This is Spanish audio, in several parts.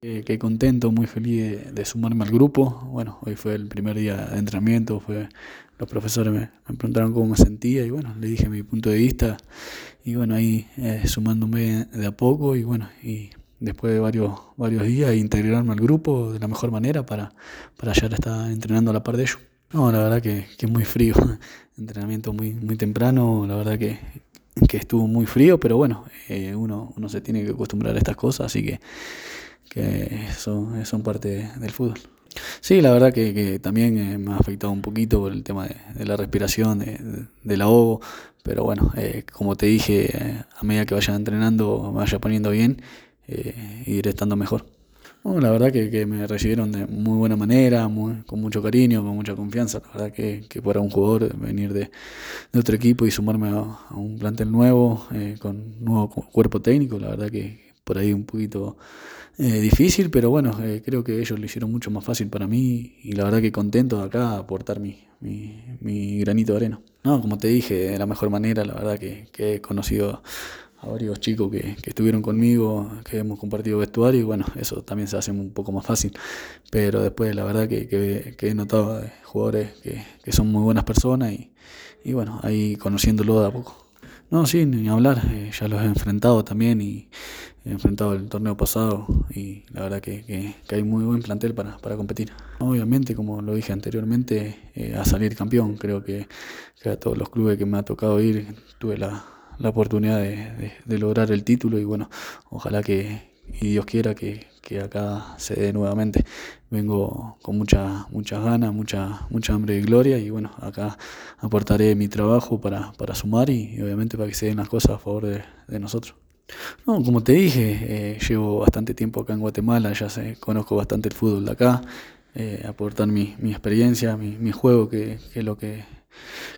Eh, contento, muy feliz de, sumarme al grupo. Bueno, hoy fue el primer día de entrenamiento, fue, los profesores me, preguntaron cómo me sentía y bueno, le dije mi punto de vista y bueno, ahí eh, sumándome de a poco y bueno, y después de varios, varios días integrarme al grupo de la mejor manera para, para ya estar entrenando a la par de ellos. No, la verdad que, que muy frío, entrenamiento muy, muy temprano, la verdad que, que estuvo muy frío, pero bueno, eh, uno, uno se tiene que acostumbrar a estas cosas, así que que son, son parte del fútbol. Sí, la verdad que, también eh, me ha afectado un poquito por el tema de, la respiración, de, del ahogo, pero bueno, eh, como te dije, eh, a medida que vaya entrenando, me vaya poniendo bien, eh, iré estando mejor. la verdad que, me recibieron de muy buena manera, con mucho cariño, con mucha confianza. La verdad que, que para un jugador venir de, otro equipo y sumarme a, un plantel nuevo, con nuevo cuerpo técnico, la verdad que por ahí un poquito eh, difícil, pero bueno, eh, creo que ellos lo hicieron mucho más fácil para mí y la verdad que contento de acá aportar mi, mi, granito de arena. No, como te dije, de la mejor manera, la verdad que, he conocido a varios chicos que, estuvieron conmigo, que hemos compartido vestuario y bueno, eso también se hace un poco más fácil. Pero después la verdad que, he notado jugadores que, son muy buenas personas y, y bueno, ahí conociéndolo de a poco. No, sí, ni hablar, eh, ya los he enfrentado también y enfrentado el torneo pasado y la verdad que, hay muy buen plantel para, para, competir. Obviamente, como lo dije anteriormente, eh, a salir campeón, creo que, a todos los clubes que me ha tocado ir tuve la, la oportunidad de, de lograr el título y bueno, ojalá que, y Dios quiera que, que acá se dé nuevamente. Vengo con mucha, muchas ganas, mucha, mucha hambre de gloria y bueno, acá aportaré mi trabajo para, para sumar y, obviamente para que se den las cosas a favor de, de nosotros. No, como te dije, eh, llevo bastante tiempo acá en Guatemala, ya sé, conozco bastante el fútbol de acá, eh, aportar mi, mi experiencia, mi, mi juego, que, que es lo que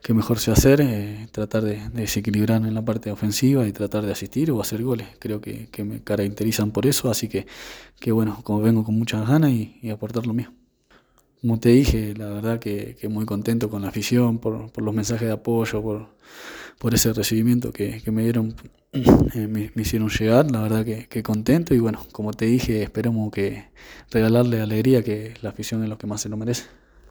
que mejor sé hacer, eh, tratar de, desequilibrar en la parte ofensiva y tratar de asistir o hacer goles. Creo que, me caracterizan por eso, así que, que bueno, como vengo con muchas ganas y, aportar lo mío. Como te dije, la verdad que, muy contento con la afición, por, por los mensajes de apoyo, por, por ese recibimiento que, que me dieron, eh, me, hicieron llegar, la verdad que, que, contento y bueno, como te dije, esperamos que regalarle alegría, que la afición es lo que más se lo merece.